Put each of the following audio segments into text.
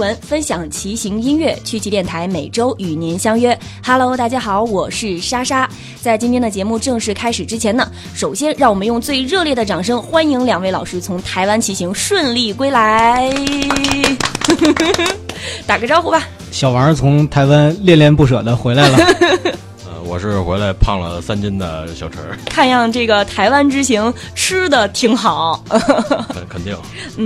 闻，分享骑行音乐。趣骑电台每周与您相约。Hello，大家好，我是莎莎。在今天的节目正式开始之前呢，首先让我们用最热烈的掌声欢迎两位老师从台湾骑行顺利归来。打个招呼吧。小王从台湾恋恋不舍的回来了。我是回来胖了三斤的小陈儿，看样这个台湾之行吃的挺好，肯定，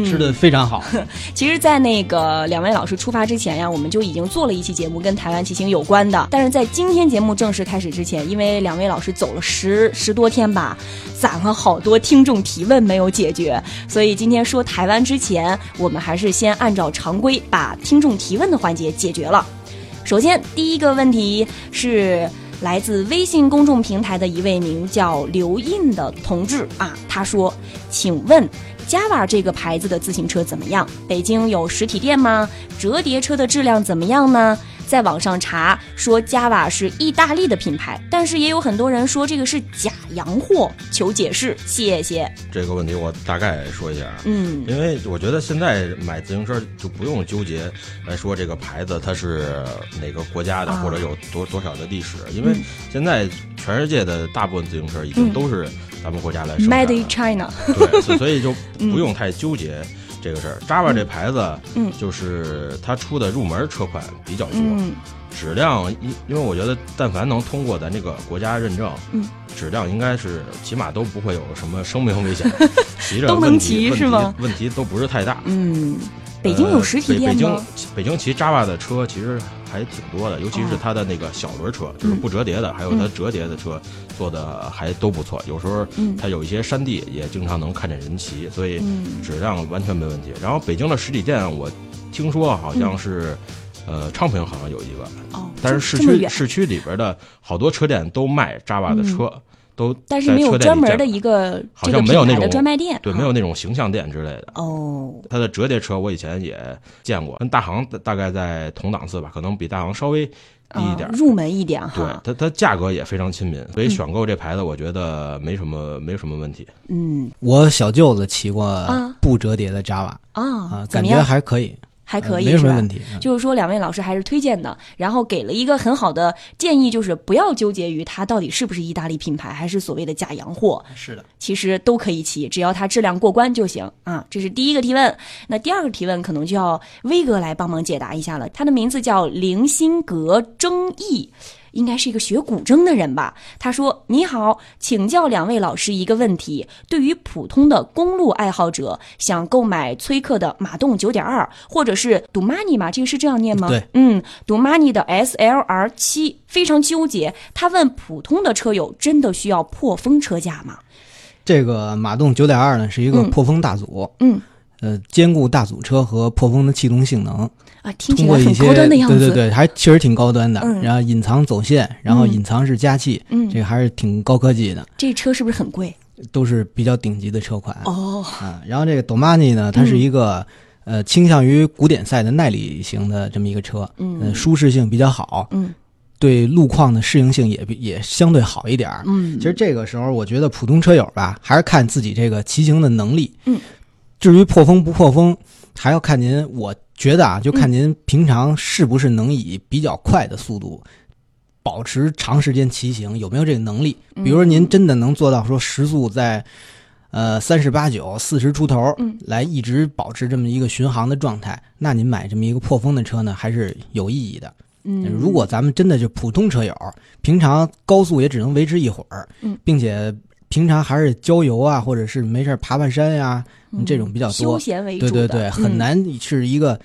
吃的非常好。其实，在那个两位老师出发之前呀，我们就已经做了一期节目跟台湾骑行有关的。但是在今天节目正式开始之前，因为两位老师走了十十多天吧，攒了好多听众提问没有解决，所以今天说台湾之前，我们还是先按照常规把听众提问的环节解决了。首先，第一个问题是。来自微信公众平台的一位名叫刘印的同志啊，他说：“请问，Java 这个牌子的自行车怎么样？北京有实体店吗？折叠车的质量怎么样呢？”在网上查说 Java 是意大利的品牌，但是也有很多人说这个是假洋货，求解释，谢谢。这个问题我大概说一下，嗯，因为我觉得现在买自行车就不用纠结来说这个牌子它是哪个国家的，或者有多多少的历史，因为现在全世界的大部分自行车已经都是咱们国家来生产，Made in China，对，所以就 不用太纠结。这个事儿，Java 这牌子，嗯，就是它出的入门车款比较多，质量，因因为我觉得，但凡能通过咱这个国家认证，嗯，质量应该是起码都不会有什么生命危险，骑着都能骑是吗？问题都不是太大，嗯。北京有实体店吗？北京北京骑 Java 的车其实还挺多的，尤其是它的那个小轮车，就是不折叠的，还有它折叠的车做的还都不错。有时候它有一些山地也经常能看见人骑，所以质量完全没问题。然后北京的实体店我听说好像是，呃，昌平好像有一个，但是市区市区里边的好多车店都卖 Java 的车。都，但是没有专门的一个好像没有那种专卖店，对，没有那种形象店之类的。哦，它的折叠车我以前也见过，跟大行大概在同档次吧，可能比大行稍微低一点，入门一点哈。对，它它价格也非常亲民，所以选购这牌子我觉得没什么没什么问题。嗯，我小舅子骑过不折叠的 Java 啊，感觉还可以。还可以，没什么问题。就是说，两位老师还是推荐的，然后给了一个很好的建议，就是不要纠结于它到底是不是意大利品牌，还是所谓的假洋货。是的，其实都可以骑，只要它质量过关就行啊。这是第一个提问。那第二个提问可能就要威哥来帮忙解答一下了。他的名字叫零心格争议。应该是一个学古筝的人吧？他说：“你好，请教两位老师一个问题。对于普通的公路爱好者，想购买崔克的马动九点二，或者是 Dumani 吗？这个是这样念吗？对，嗯，Dumani 的 SLR 七，非常纠结。他问普通的车友，真的需要破风车架吗？这个马动九点二呢，是一个破风大组，嗯，呃，兼顾大组车和破风的气动性能。”啊，听起来很高端的样子。对对对，还确实挺高端的。然后隐藏走线，然后隐藏式加气，嗯，这个还是挺高科技的。这车是不是很贵？都是比较顶级的车款哦。啊，然后这个 Domani 呢，它是一个呃倾向于古典赛的耐力型的这么一个车，嗯，舒适性比较好，嗯，对路况的适应性也也相对好一点儿。嗯，其实这个时候我觉得普通车友吧，还是看自己这个骑行的能力。嗯，至于破风不破风，还要看您我。觉得啊，就看您平常是不是能以比较快的速度保持长时间骑行，有没有这个能力？比如说您真的能做到说时速在呃三十八九、四十出头，来一直保持这么一个巡航的状态，那您买这么一个破风的车呢，还是有意义的。嗯，如果咱们真的就普通车友，平常高速也只能维持一会儿，并且平常还是郊游啊，或者是没事爬爬山呀。这种比较多，休闲为主，对对对，很难是一个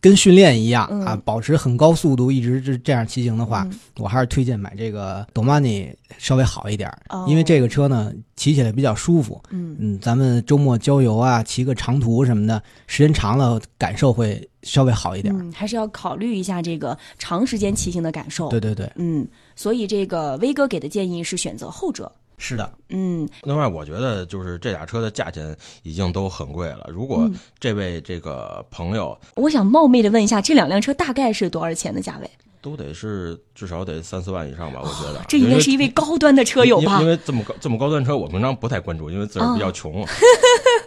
跟训练一样啊，保持很高速度一直是这样骑行的话，我还是推荐买这个 Domani 稍微好一点，因为这个车呢骑起来比较舒服。嗯嗯，咱们周末郊游啊，骑个长途什么的，时间长了感受会稍微好一点。嗯，还是要考虑一下这个长时间骑行的感受。对对对，嗯，所以这个威哥给的建议是选择后者。是的，嗯。另外，我觉得就是这俩车的价钱已经都很贵了。如果这位这个朋友，我想冒昧的问一下，这两辆车大概是多少钱的价位？都得是至少得三四万以上吧，我觉得。这应该是一位高端的车友吧？因为这么高这么高端车，我平常不太关注，因为自个儿比较穷。呃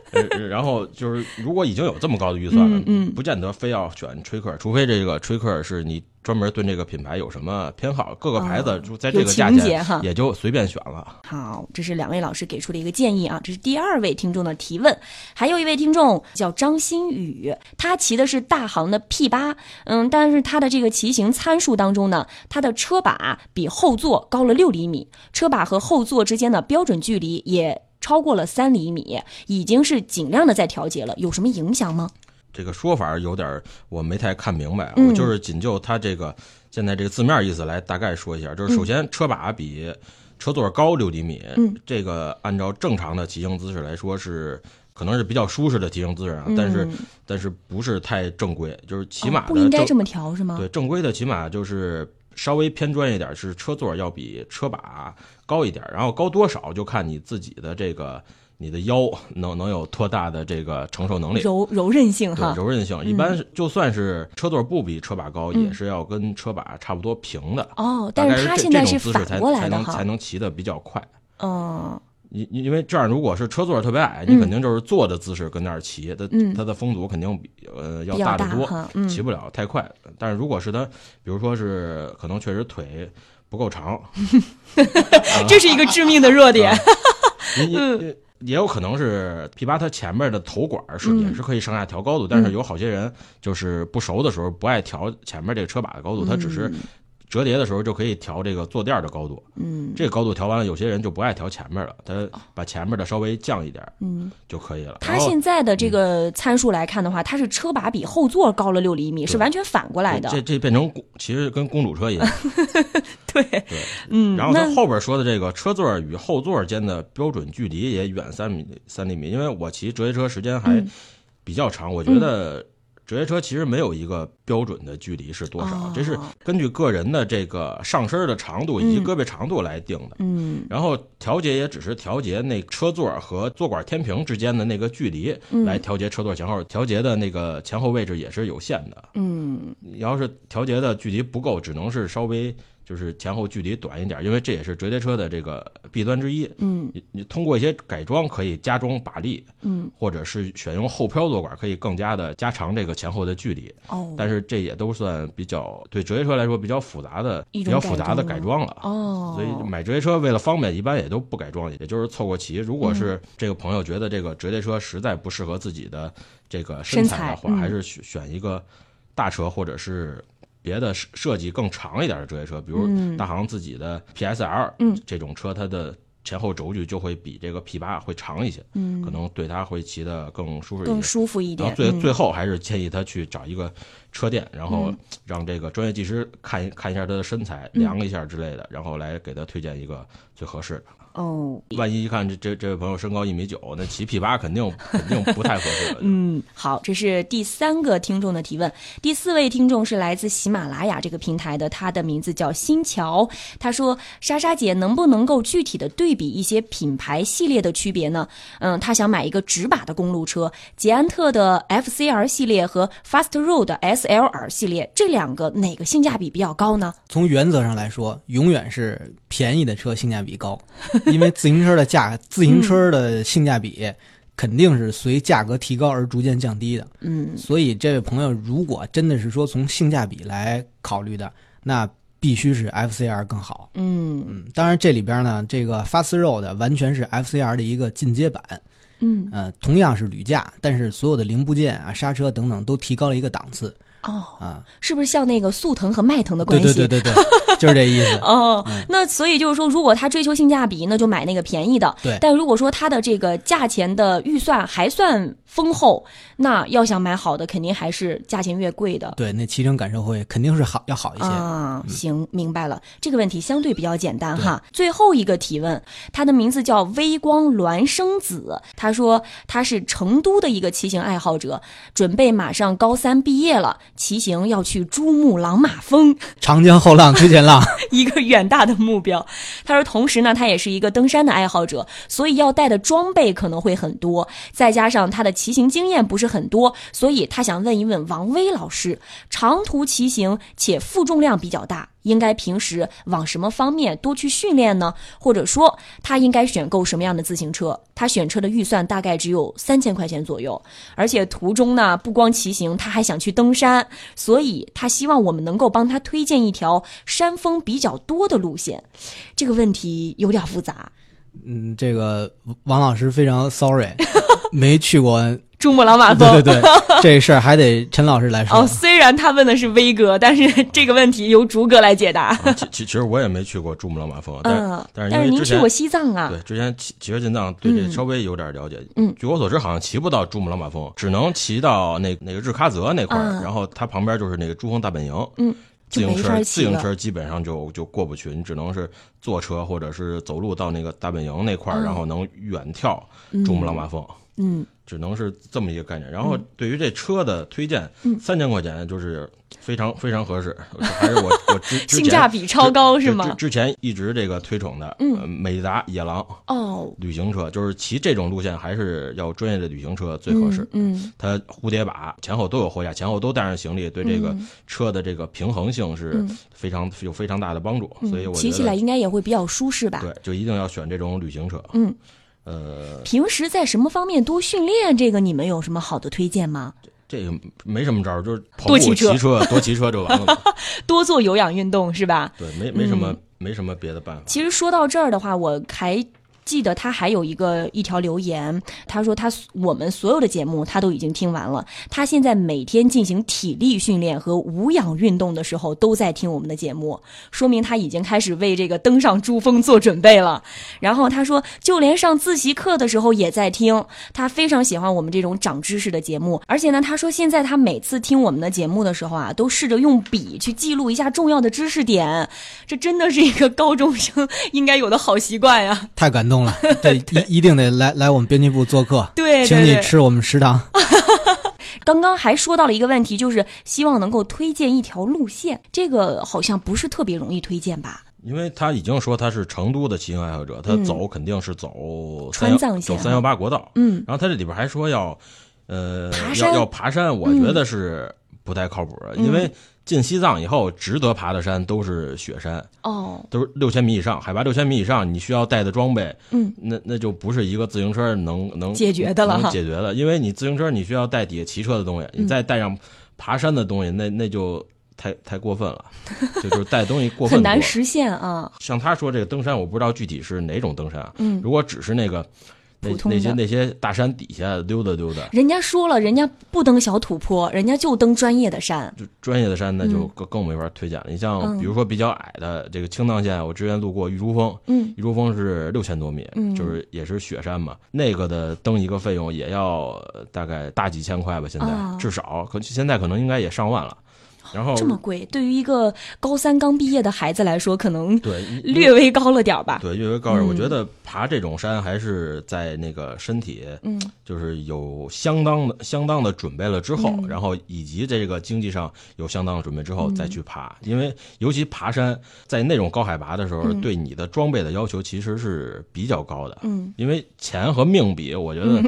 然后就是如果已经有这么高的预算了，嗯嗯不见得非要选吹克，除非这个吹克是你专门对这个品牌有什么偏好，各个牌子哦就在这个价钱也就随便选了。好，这是两位老师给出的一个建议啊，这是第二位听众的提问。还有一位听众叫张新宇，他骑的是大行的 P 八，嗯，但是他的这个骑行参数当中呢，他的车把比后座高了六厘米，车把和后座之间的标准距离也超过了三厘米，已经是尽量的在调节了，有什么影响吗？这个说法有点儿我没太看明白啊，嗯我就是仅就它这个现在这个字面意思来大概说一下，就是首先车把比车座高六厘米，嗯这个按照正常的骑行姿势来说是。可能是比较舒适的骑行姿势啊，但是嗯但是不是太正规，就是骑马的哦不应该这么调是吗？对，正规的骑马就是稍微偏专业一点，是车座要比车把高一点，然后高多少就看你自己的这个你的腰能能有多大的这个承受能力。柔柔韧性对哈，柔韧性，一般就算是车座不比车把高，嗯也是要跟车把差不多平的。哦，但是他这这种现在是反姿势才过来的哈才能才，能骑的比较快。嗯因因因为这样，如果是车座特别矮，嗯。你肯定就是坐的姿势跟那儿骑，它嗯。它的风阻肯定比呃要大得多骑不了太快。但是如果是它，比如说是可能确实腿不够长，这是一个致命的弱点。也有可能是 P 八它前面的头管是嗯。也是可以上下调高度，但是有好些人就是不熟的时候不爱调前面这个车把的高度，他只是折叠的时候就可以调这个坐垫的高度。嗯这个高度调完了，有些人就不爱调前面了，他把前面的稍微降一点嗯，就可以了。它现在的这个参数来看的话，它是车把比后座高了六厘米，是完全反过来的。这这变成公其实跟公主车一样。对，对，嗯，然后他后边说的这个车座与后座间的标准距离也远三米三厘米，因为我骑折叠车时间还嗯比较长，我觉得折叠车其实没有一个标准的距离是多少，哦这是根据个人的这个上身的长度以及嗯胳膊长度来定的。嗯然后调节也只是调节那车座和座管天平之间的那个距离，嗯来调节车座前后。调节的那个前后位置也是有限的。嗯你要是调节的距离不够，只能是稍微就是前后距离短一点，因为这也是折叠车的这个弊端之一。嗯你你通过一些改装可以加装把力，嗯或者是选用后漂坐管，可以更加的加长这个前后的距离。哦，但是这也都算比较对折叠车来说比较复杂的、比较复杂的改改装了。哦，所以买折叠车为了方便，一般也都不改装，也就是凑合骑。如果嗯是这个朋友觉得这个折叠车实在不适合自己的这个身材的话，嗯还是选选一个大车或者是别的设设计更长一点的折叠车，比如嗯大行自己的 PSL，嗯，这种车它的前后轴距就会比这个 P 八会长一些，嗯可能对它会骑得更舒适一更些。舒服一点然后。最嗯最后还是建议他去找一个车店，然后嗯让这个专业技师看一看一下他的身材，量一下之类的，然后来给他推荐一个最合适的。哦，万一一看这这这位朋友身高一米九，那骑 P 八肯定 肯定不太合适了。嗯，好，这是第三个听众的提问。第四位听众是来自喜马拉雅这个平台的，他的名字叫新桥。他说：“莎莎姐，能不能够具体的对比一些品牌系列的区别呢？嗯，他想买一个直把的公路车，捷安特的 FCR 系列和 Fast Road 的 SLR 系列，这两个哪个性价比比较高呢？从原则上来说，永远是便宜的车性价比高，因为自行车的价，自行车的性价比肯定是随价格提高而逐渐降低的。嗯所以，这位朋友如果真的是说从性价比来考虑的，那必须是 FCR 更好。嗯嗯，当然这里边呢，这个 Fast Road 完全是 FCR 的一个进阶版，嗯呃，同样是铝架，但是所有的零部件啊、刹车等等都提高了一个档次哦，啊。是不是像那个速腾和迈腾的关对系？对对对对，就是这意思。哦，那所以就是说，如果他追求性价比，那就买那个便宜的。对但如果说他的这个价钱的预算还算丰厚，那要想买好的，肯定还是价钱越贵的。对，那骑乘感受会肯定是好要好一些。啊，行，明白了。这个问题相对比较简单哈。最后一个提问，他的名字叫微光孪生子，他说他是成都的一个骑行爱好者，准备马上高三毕业了，骑行要去珠穆朗玛峰。长江后浪推前浪，一个远大的目标。他说，同时呢，他也是一个登山的爱好者，所以要带的装备可能会很多，再加上他的骑行经验不是很多，所以他想问一问王威老师，长途骑行且负重量比较大，应该平时往什么方面多去训练呢？或者说他应该选购什么样的自行车？他选车的预算大概只有三千块钱左右，而且途中呢不光骑行，他还想去登山，所以他希望我们能够帮他推荐一条山峰比较多的路线。这个问题有点复杂。嗯，这个王老师非常 sorry，没去过珠穆朗玛峰。对 对对，这事儿还得陈老师来说。哦，虽然他问的是威哥，但是这个问题由竹哥来解答。啊其其其实我也没去过珠穆朗玛峰，但但是因为之前您去过西藏啊？对，之前骑骑着进藏，对这嗯稍微有点了解。嗯，据我所知，好像骑不到珠穆朗玛峰，只能骑到那那个日喀则那块儿，嗯然后它旁边就是那个珠峰大本营。嗯，自行车自行车基本上就就过不去，你只能是坐车或者是走路到那个大本营那块儿，嗯然后能远眺珠穆朗玛峰。嗯只能是这么一个概念。然后对于这车的推荐，嗯三千块钱就是非常非常合适，还是我我之性价比超高是吗之前一直这个推崇的，嗯呃美达野狼哦，旅行车，就是骑这种路线还是要专业的旅行车最合适。嗯它蝴蝶把前后都有货架，前后都带上行李，对这个嗯车的这个平衡性是嗯非常有非常大的帮助。嗯，所以我骑起来应该也会比较舒适吧？对，就一定要选这种旅行车。嗯，呃，平时在什么方面多训练？这个你们有什么好的推荐吗？这个没什么招儿，就是跑步、多骑车骑车、多骑车就完了。多做有氧运动是吧？对，没没什么、嗯没什么别的办法。其实说到这儿的话，我还记得他还有一个一条留言，他说他我们所有的节目他都已经听完了，他现在每天进行体力训练和无氧运动的时候都在听我们的节目，说明他已经开始为这个登上珠峰做准备了。然后他说，就连上自习课的时候也在听，他非常喜欢我们这种长知识的节目。而且呢，他说现在他每次听我们的节目的时候啊，都试着用笔去记录一下重要的知识点，这真的是一个高中生应该有的好习惯呀。太感动了，这 一一定得来来我们编辑部做客，对请你吃我们食堂。刚刚还说到了一个问题，就是希望能够推荐一条路线，这个好像不是特别容易推荐吧？因为他已经说他是成都的骑行爱好者，他嗯走肯定是走川藏线走三幺八国道。嗯然后他这里边还说要，呃，爬山要要爬山，我觉得是不太靠谱，嗯因为进西藏以后，值得爬的山都是雪山，哦，都是六千米以上，海拔六千米以上，你需要带的装备，嗯，那那就不是一个自行车能能解决的了能解决的，因为你自行车你需要带底下骑车的东西，嗯你再带上爬山的东西，那那就太太过分了，就就是带东西过分 很难多实现啊。像他说这个登山，我不知道具体是哪种登山啊。嗯如果只是那个那普通那些那些大山底下溜达溜达，人家说了，人家不登小土坡，人家就登专业的山。就专业的山，那就嗯。更更没法推荐。了。你像嗯。比如说比较矮的这个青藏线，我之前路过玉珠峰，嗯。玉珠峰是六千多米，嗯。就是也是雪山嘛，那个的登一个费用也要呃大概大几千块吧，现在、啊。至少可现在可能应该也上万了。然后这么贵，对于一个高三刚毕业的孩子来说，可能对略微高了点儿吧。对略微高点，嗯我觉得爬这种山还是在那个身体嗯。就是有相当的相当的准备了之后，嗯。然后以及这个经济上有相当的准备之后再去爬，因为尤其爬山在那种高海拔的时候，嗯。对你的装备的要求其实是比较高的。嗯。因为钱和命比，我觉得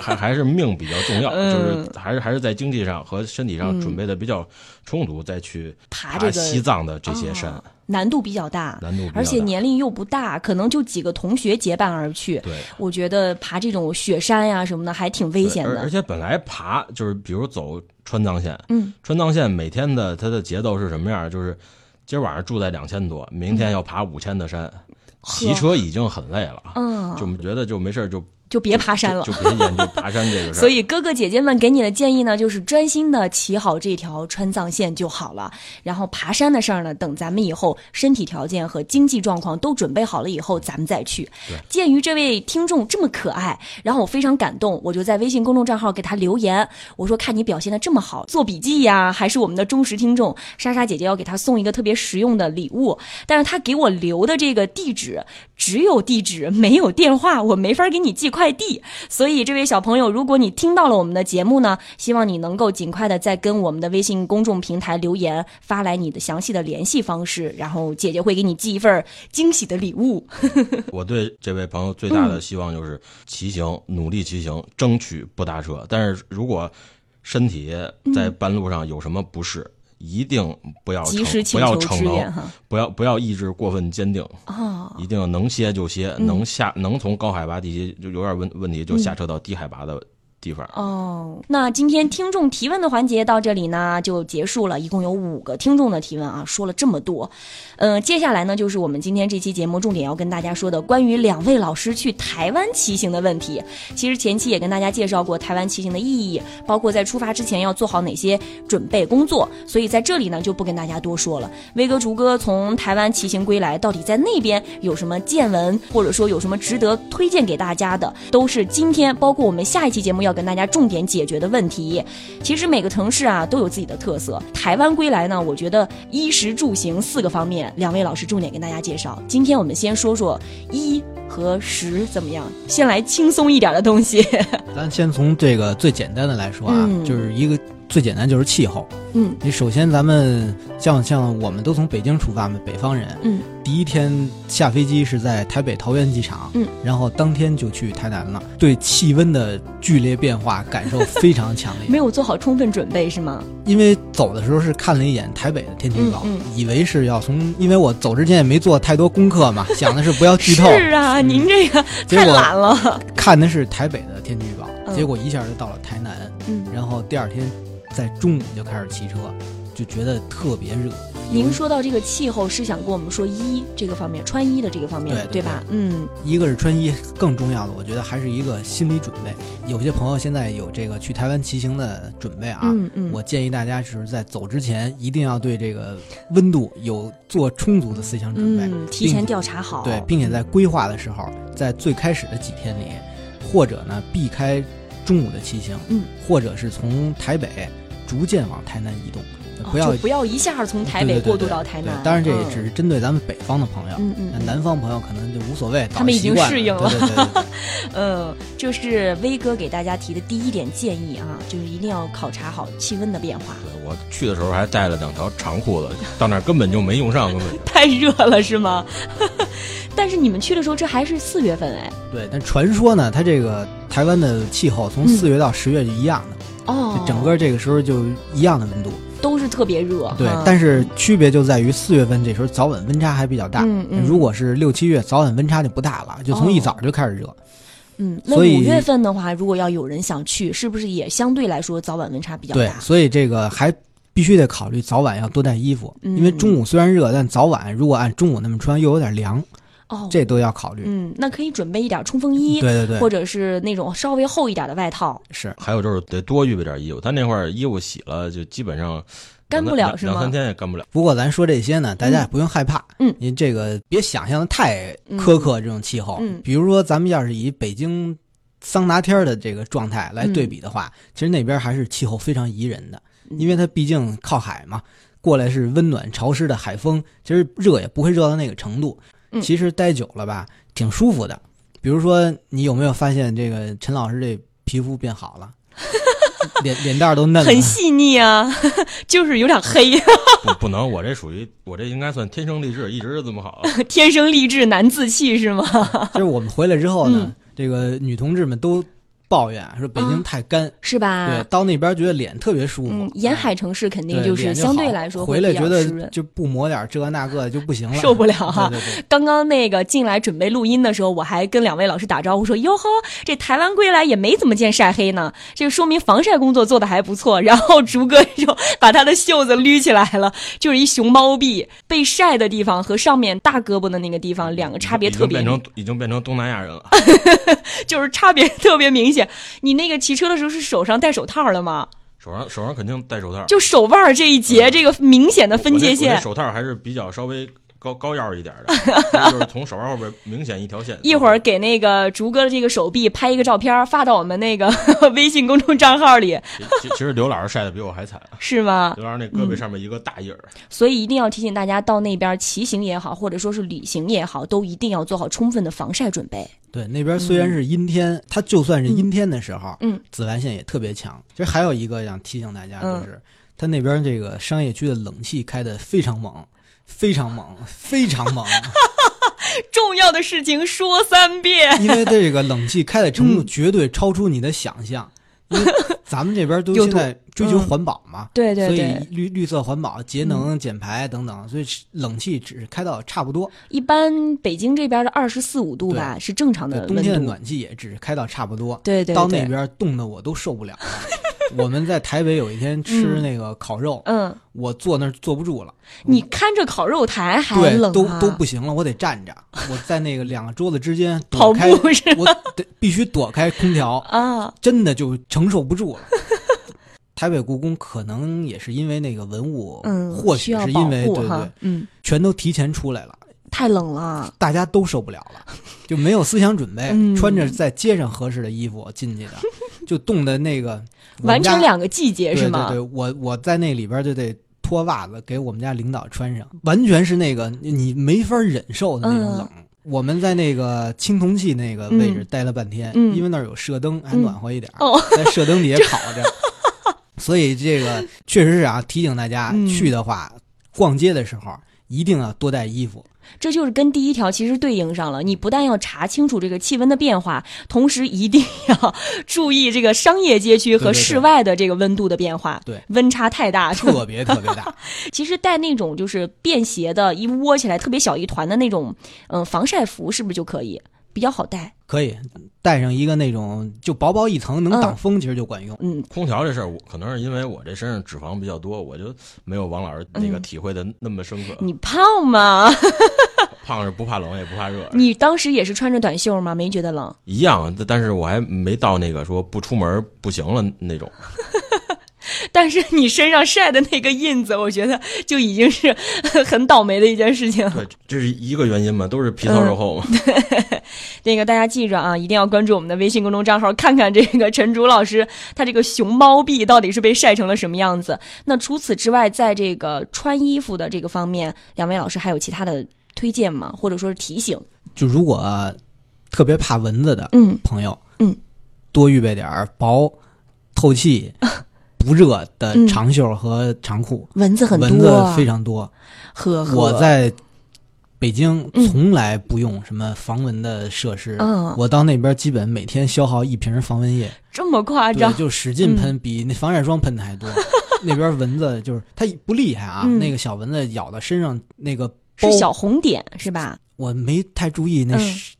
还还是命比较重要，嗯。就是还是还是在经济上和身体上嗯。准备的比较充足，再去爬这个西藏的这些山，哦难度比较大，难度而且年龄又不大，可能就几个同学结伴而去。对。我觉得爬这种雪山呀什么的还挺危险的。而而且本来爬就是，比如走川藏线，嗯，川藏线每天的它的节奏是什么样？就是今儿晚上住在两千多，明天要爬五千的山，骑车已经很累了，嗯，就觉得就没事儿就就别爬山了就。就别研究爬山这个事儿。所以哥哥姐姐们给你的建议呢，就是专心的骑好这条川藏线就好了。然后爬山的事儿呢，等咱们以后身体条件和经济状况都准备好了以后，咱们再去。鉴于这位听众这么可爱，然后我非常感动，我就在微信公众账号给他留言，我说看你表现的这么好，做笔记呀，还是我们的忠实听众，莎莎姐姐要给他送一个特别实用的礼物，但是他给我留的这个地址只有地址没有电话，我没法给你寄快递。所以，这位小朋友，如果你听到了我们的节目呢，希望你能够尽快的再跟我们的微信公众平台留言，发来你的详细的联系方式，然后姐姐会给你寄一份惊喜的礼物。我对这位朋友最大的希望就是骑行，努力骑行，争取不搭车。但是如果身体在半路上有什么不适，一定不要及时不要逞能。不要不要意志过分坚定，哦，一定能歇就歇，嗯。能下能从高海拔地区就有点问问题就下撤到低海拔的地方。哦，那今天听众提问的环节到这里呢就结束了，一共有五个听众的提问啊，说了这么多，嗯、接下来呢就是我们今天这期节目重点要跟大家说的关于两位老师去台湾骑行的问题。其实前期也跟大家介绍过台湾骑行的意义，包括在出发之前要做好哪些准备工作，所以在这里呢就不跟大家多说了。威哥、竹哥从台湾骑行归来，到底在那边有什么见闻，或者说有什么值得推荐给大家的，都是今天包括我们下一期节目要跟大家重点解决的问题。其实每个城市啊都有自己的特色。台湾归来呢，我觉得衣食住行四个方面，两位老师重点跟大家介绍。今天我们先说说衣和食怎么样？先来轻松一点的东西。咱先从这个最简单的来说啊，嗯就是一个最简单就是气候。嗯你首先咱们像像我们都从北京出发嘛，北方人，嗯，第一天下飞机是在台北桃园机场，嗯，然后当天就去台南了，对气温的剧烈变化感受非常强烈。没有做好充分准备是吗？因为走的时候是看了一眼台北的天气预报，嗯以为是要从，因为我走之前也没做太多功课嘛，想的是不要剧透，是啊，嗯您这个太懒了。看的是台北的天气预报，嗯结果一下就到了台南，嗯，然后第二天在中午就开始骑车，就觉得特别热。您说到这个气候，是想跟我们说衣这个方面，穿衣的这个方面，对对吧？嗯一个是穿衣，更重要的，我觉得还是一个心理准备。有些朋友现在有这个去台湾骑行的准备啊，嗯嗯，我建议大家是在走之前一定要对这个温度有做充足的思想准备，嗯提前调查好，对，并且在规划的时候，在最开始的几天里，或者呢避开中午的骑行，嗯，或者是从台北逐渐往台南移动，哦不要就不要一下从台北过渡到台南。对当然，这也嗯只是针对咱们北方的朋友，嗯嗯南方朋友可能就无所谓，他们已经适应了对对对对对嗯，这是威哥给大家提的第一点建议啊，就是一定要考察好气温的变化。对我去的时候还带了两条长裤子，到那儿根本就没用上，根本。太热了是吗？但是你们去的时候，这还是四月份哎。对，但传说呢，它这个台湾的气候从嗯四月到十月就一样的，哦，整个这个时候就一样的温度。都是特别热。对哈，但是区别就在于四月份这时候早晚温差还比较大。嗯嗯如果是六七月，早晚温差就不大了，就从一早就开始热。嗯，那所以五月份的话，如果要有人想去，是不是也相对来说早晚温差比较对，大？所以这个还必须得考虑早晚要多带衣服，嗯因为中午虽然热，但早晚如果按中午那么穿又有点凉，哦，这都要考虑。嗯，那可以准备一点冲锋衣，对对对，或者是那种稍微厚一点的外套，是还有就是得多预备点衣服，他那块儿衣服洗了就基本上干不了是吗两两三？天也干不了。不过咱说这些呢，大家也不用害怕，嗯您这个别想象的太苛刻这种气候。嗯嗯比如说咱们要是以北京桑拿天的这个状态来对比的话，其实那边还是气候非常宜人的，嗯因为它毕竟靠海嘛，过来是温暖潮湿的海风，其实热也不会热到那个程度。嗯其实待久了吧，挺舒服的。比如说，你有没有发现这个陈老师这皮肤变好了，脸脸蛋儿都嫩了，很细腻啊，就是有点黑，不不能，我这属于我这应该算天生丽质，一直是这么好。天生丽质难自弃是吗？就是我们回来之后呢，嗯这个女同志们都抱怨说北京啊太干，是吧？对，到那边觉得脸特别舒服。嗯，沿海城市肯定就是相对来说回来觉得就不抹点这那个就不行了，受不了哈对对对，刚刚那个进来准备录音的时候，我还跟两位老师打招呼说：“哟呵，这台湾归来也没怎么见晒黑呢，这个说明防晒工作做的还不错。”然后竹哥就把他的袖子捋起来了，就是一熊猫臂，被晒的地方和上面大胳膊的那个地方两个差别特别明变成已经变成东南亚人了。就是差别特别明显。你那个骑车的时候是手上戴手套了吗？手上手上肯定戴手套，就手腕这一节，这个明显的分界线。手套还是比较稍微高高腰一点的，就是从手腕后边明显一条线。一会儿给那个竹哥的这个手臂拍一个照片，发到我们那个 微信公众账号里，其其实刘老师晒的比我还惨，是吗？刘老师那胳膊上面一个大印儿。所以一定要提醒大家，到那边骑行也好，或者说是旅行也好，都一定要做好充分的防晒准备。对，那边虽然是阴天，它就算是阴天的时候，嗯，紫外线也特别强。其实还有一个想提醒大家，嗯就是它那边这个商业区的冷气开的非常猛，非常猛，非常猛，重要的事情说三遍。因为这个冷气开的程度嗯绝对超出你的想象。因为咱们这边都现在追求嗯环保嘛，对对所以对，绿绿色环保、节能减排等等，所以冷气只是开到差不多，一般北京这边的二十四五度吧是正常的冬天的。暖气也只是开到差不多。对对对，到那边冻得我都受不了了。我们在台北有一天吃嗯。那个烤肉，嗯，我坐那儿坐不住了，你看着烤肉台还对，都冷啊，都不行了，我得站着。我在那个两个桌子之间躲开，我得必须躲开空调，啊，真的就承受不住了。台北故宫可能也是因为那个文物，嗯，或许是因为对对，嗯，全都提前出来了，太冷了，大家都受不了了，就没有思想准备，嗯。穿着在街上合适的衣服进去的，就冻的那个完成两个季节对是吗？对对对，我我在那里边就得脱袜子给我们家领导穿上，完全是那个你没法忍受的那种冷。我们在那个青铜器那个位置待了半天，嗯因为那儿有射灯，还嗯暖和一点儿，哦在射灯底下烤着。所以这个确实是啊，提醒大家嗯去的话，逛街的时候一定要多带衣服。这就是跟第一条其实对应上了。你不但要查清楚这个气温的变化，同时一定要 注意这个商业街区和室外的这个温度的变化。对，温差太大。特别特别大，其实带那种就是便携的，一窝起来特别小一团的那种，嗯，防晒服是不是就可以？比较好带。可以带上一个那种就薄薄一层能嗯挡风，其实就管用。嗯，空调这事儿，我可能是因为我这身上脂肪比较多，我就没有王老师那个嗯体会的那么深刻。你胖吗？胖是不怕冷也不怕热，你当时也是穿着短袖吗？没觉得冷？一样。但是我还没到那个说不出门不行了那种。但是你身上晒的那个印子，我觉得就已经是很倒霉的一件事情。对，这是一个原因嘛，都是皮糙肉厚嘛。那个大家记着啊，一定要关注我们的微信公众账号，看看这个陈竹老师他这个熊猫臂到底是被晒成了什么样子。那除此之外，在这个穿衣服的这个方面，两位老师还有其他的推荐吗？或者说是提醒？就如果特别怕蚊子的嗯朋友，嗯，多预备点儿薄、透气、不热的嗯长袖和长裤。蚊子很多，蚊子非常多。呵呵。我在北京嗯。从来不用什么防蚊的设施，嗯。我到那边基本每天消耗一瓶防蚊液，这么夸对，张？就使劲喷，比那防晒霜喷的还多。那边蚊子就是它不厉害啊，嗯。那个小蚊子咬到身上那个是，小红点是吧？我没太注意那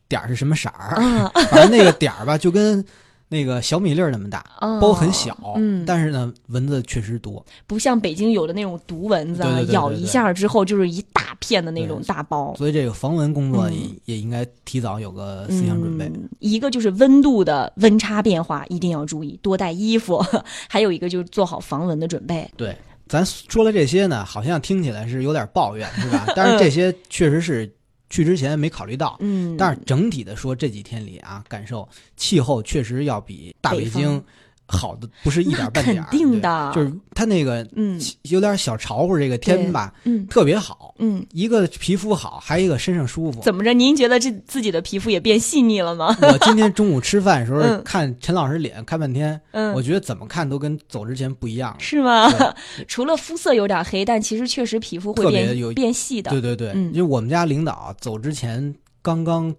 点儿是什么色儿，啊，反正那个点儿吧，就跟那个小米粒儿那么大，哦包很小，嗯，但是呢，蚊子确实多。不像北京有的那种毒蚊子啊，对对对对咬一下之后就是一大片的那种大包。所以这个防蚊工作也、应该提早有个思想准备。嗯。一个就是温度的温差变化一定要注意，多带衣服；还有一个就是做好防蚊的准备。对，咱说了这些呢，好像听起来是有点抱怨，是吧？但是这些确实是去之前没考虑到。嗯，但是整体的说，这几天里啊，感受气候确实要比大北北京方好的不是一点半点儿。那肯定的就是他那个嗯有点小潮乎，这个天吧嗯特别好，嗯，一个皮肤好，还一个身上舒服。怎么着？您觉得这自己的皮肤也变细腻了吗？我今天中午吃饭的时候嗯看陈老师脸看半天，嗯，我觉得怎么看都跟走之前不一样了。是吗？除了肤色有点黑，但其实确实皮肤会变有变细的。对对对，嗯因为我们家领导走之前刚刚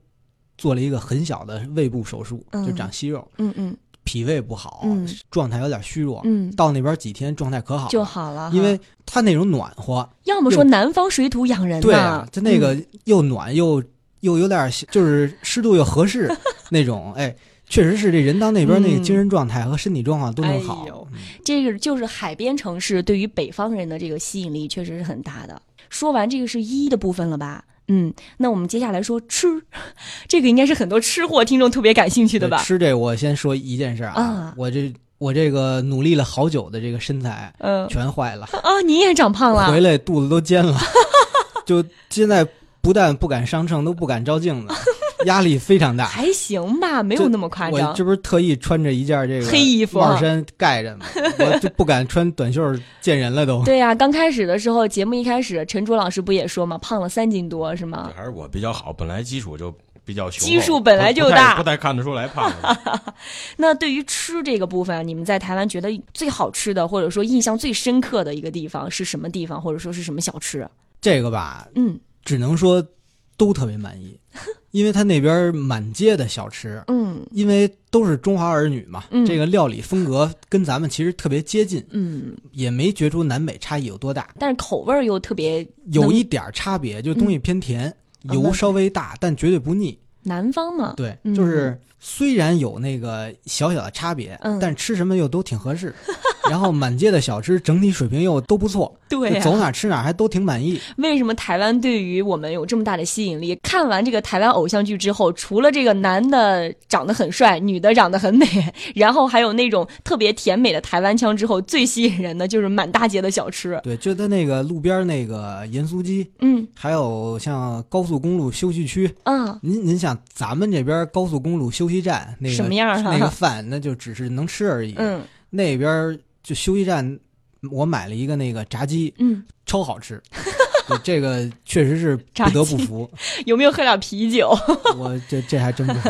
做了一个很小的胃部手术，嗯就长息肉，嗯嗯脾胃不好，嗯状态有点虚弱。嗯，到那边几天状态可好了，就好了。因为它那种暖和，要么说南方水土养人呐对啊，它那个嗯又暖又又有点就是湿度又合适 那种，哎，确实是这人到那边那个嗯精神状态和身体状况都能好这个就是海边城市对于北方人的这个吸引力确实是很大的。说完这个是一的部分了吧？嗯，那我们接下来说吃，这个应该是很多吃货听众特别感兴趣的吧？吃这我先说一件事儿啊我这我这个努力了好久的这个身材嗯全坏了。啊，你也长胖了回来肚子都尖了，就现在不但不敢上秤，都不敢照镜子，压力非常大。还行吧，没有那么夸张我这。不是特意穿着一件这个黑衣服帽衫盖着吗？我就不敢穿短袖见人了都。对呀、刚开始的时候，节目一开始，陈卓老师不也说嘛，胖了三斤多是吗？还是我比较好，本来基础就比较雄厚，基数本来就不太大不太看得出来胖的。那对于吃这个部分，你们在台湾觉得最好吃的，或者说印象最深刻的一个地方是什么地方，或者说是什么小吃？这个吧，嗯，只能说都特别满意。因为他那边满街的小吃，嗯因为都是中华儿女嘛，嗯这个料理风格跟咱们其实特别接近，嗯，也没觉出南北差异有多大，但是口味又特别有一点差别，就东西偏甜，嗯油稍微大，但绝对不腻。南方嘛，对，嗯就是虽然有那个小小的差别，嗯但吃什么又都挺合适。然后满街的小吃整体水平又都不错，对走哪儿吃哪儿还都挺满意。为什么台湾对于我们有这么大的吸引力？看完这个台湾偶像剧之后，除了这个男的长得很帅，女的长得很美，然后还有那种特别甜美的台湾腔之后，最吸引人的就是满大街的小吃。对，就在那个路边那个盐酥鸡，嗯还有像高速公路休息区，嗯，您您想咱们这边高速公路休息站那个什么样啊那个饭那就只是能吃而已。嗯那边就休息站，我买了一个那个炸鸡，嗯，超好吃。这个确实是不得不服，有没有喝点啤酒？我这这还真不服。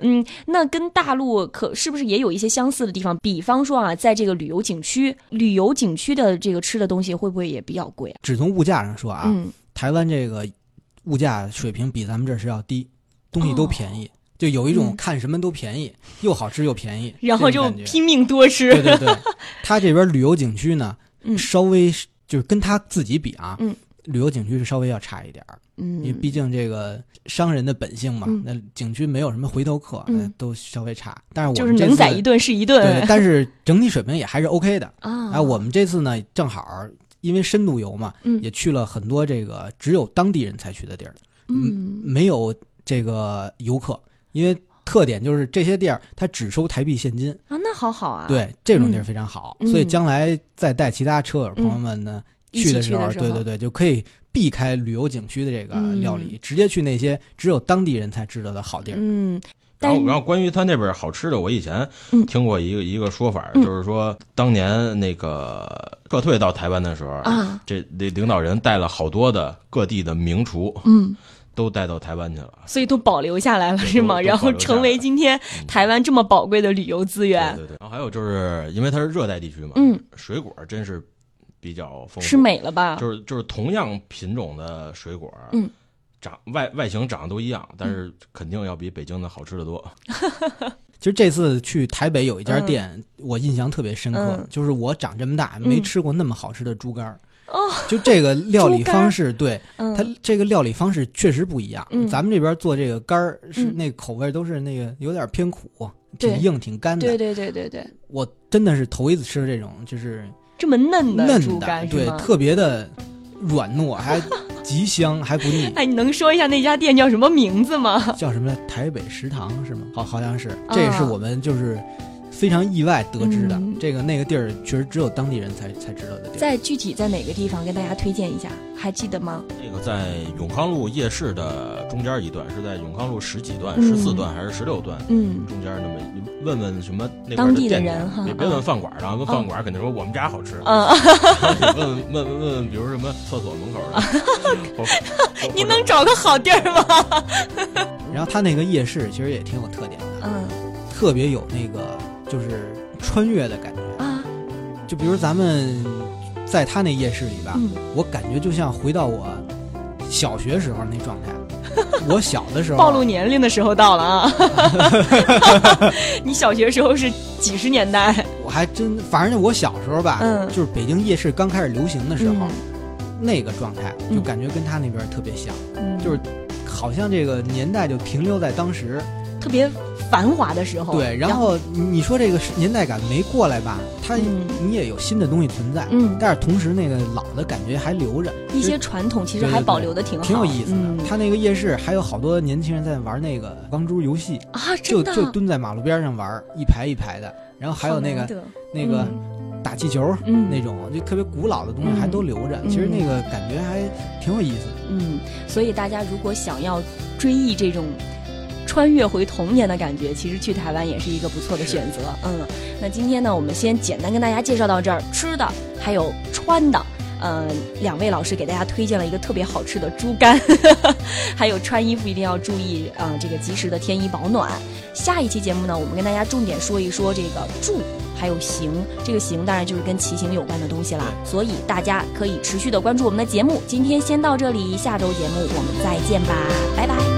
嗯，那跟大陆可是不是也有一些相似的地方？比方说啊，在这个旅游景区，旅游景区的这个吃的东西会不会也比较贵啊？只从物价上说啊，嗯，台湾这个物价水平比咱们这是要低，东西都便宜，就有一种看什么都便宜，又好吃又便宜，然后就拼命多吃。对对对，他这边旅游景区呢，嗯。稍微就是跟他自己比啊，嗯。旅游景区是稍微要差一点儿，因为嗯，毕竟这个商人的本性嘛，嗯。那景区没有什么回头客，嗯。都稍微差。但是我就是能宰一顿是一顿。对，但是 整体水平也还是 OK 的。啊。哎，我们这次呢，正好因为深度游嘛，嗯。也去了很多这个只有当地人才去的地儿，嗯。没有这个游客，因为特点就是这些地儿它只收台币现金，啊，那好好啊。，对这种地儿非常好，嗯所以将来再带其他车友朋友们呢、去的时候，时候对对对，就可以避开旅游景区的这个嗯料理，直接去那些只有当地人才知道的好地儿。嗯，然后，然后关于他那边好吃的，我以前嗯听过一个一个说法，嗯就是说当年那个撤退到台湾的时候，啊，这领领导人带了好多的各地的名厨，嗯，都带到台湾去了。所以都保留下来了是吗？然后成为今天嗯台湾这么宝贵的旅游资源对，对对。然后还有就是因为它是热带地区嘛，嗯，水果真是比较丰富，吃美了吧？就是就是同样品种的水果，嗯，长外外形长得都一样，但是肯定要比北京的好吃的多。其实这次去台北有一家嗯店，我印象特别深刻，嗯就是我长这么大嗯没吃过那么好吃的猪肝儿。哦，就这个料理方式，对嗯，它这个料理方式确实不一样。嗯咱们这边做这个肝儿是嗯那口味都是那个有点偏苦，对挺硬挺干的。对对对对对，我真的是头一次吃这种，就是这么嫩的嫩的，对？特别的软糯，还极香，还不腻。哎，你能说一下那家店叫什么名字吗？叫什么？台北食堂是吗？好，好像是。啊这也是我们就是非常意外得知的。嗯这个那个地儿确实只有当地人才才知道的地儿。在具体在哪个地方跟大家推荐一下？还记得吗？那个在永康路夜市的中间一段，是在永康路十几段、嗯十四段还是十六段？嗯，中间那么你问问什么当地的人哈别问饭馆的，问饭馆肯定说我们家好吃。嗯，问问问问问，比如什么厕所门口的，或或您能找个好地儿吗？然后他那个夜市其实也挺有特点的，嗯特别有那个就是穿越的感觉。啊，就比如咱们在他那夜市里吧，嗯，我感觉就像回到我小学时候那状态。我小的时候，暴露年龄的时候到了啊！你小学时候是几十年代？我还真，反正我小时候吧，嗯就是北京夜市刚开始流行的时候，嗯那个状态嗯就感觉跟他那边特别像，嗯，就是好像这个年代就停留在当时。特别繁华的时候。对，然后你你说这个年代感没过来吧，它嗯。你也有新的东西存在，嗯，但是同时那个老的感觉还留着，一些传统其实还保留的挺好，挺有意思的。嗯。他那个夜市还有好多年轻人在玩那个钢珠游戏，啊，就就蹲在马路边上玩，一排一排的。然后还有那个那个打气球，嗯。那种就特别古老的东西嗯还都留着，嗯。其实那个感觉还挺有意思的。嗯，所以大家如果想要追忆这种穿越回童年的感觉，其实去台湾也是一个不错的选择。嗯，那今天呢，我们先简单跟大家介绍到这儿，吃的还有穿的。呃，两位老师给大家推荐了一个特别好吃的猪肝，还有穿衣服一定要注意啊、呃这个及时的添衣保暖。下一期节目呢，我们跟大家重点说一说这个住还有行，这个行当然就是跟骑行有关的东西啦。所以大家可以持续的关注我们的节目。今天先到这里，下周节目我们再见吧，拜拜。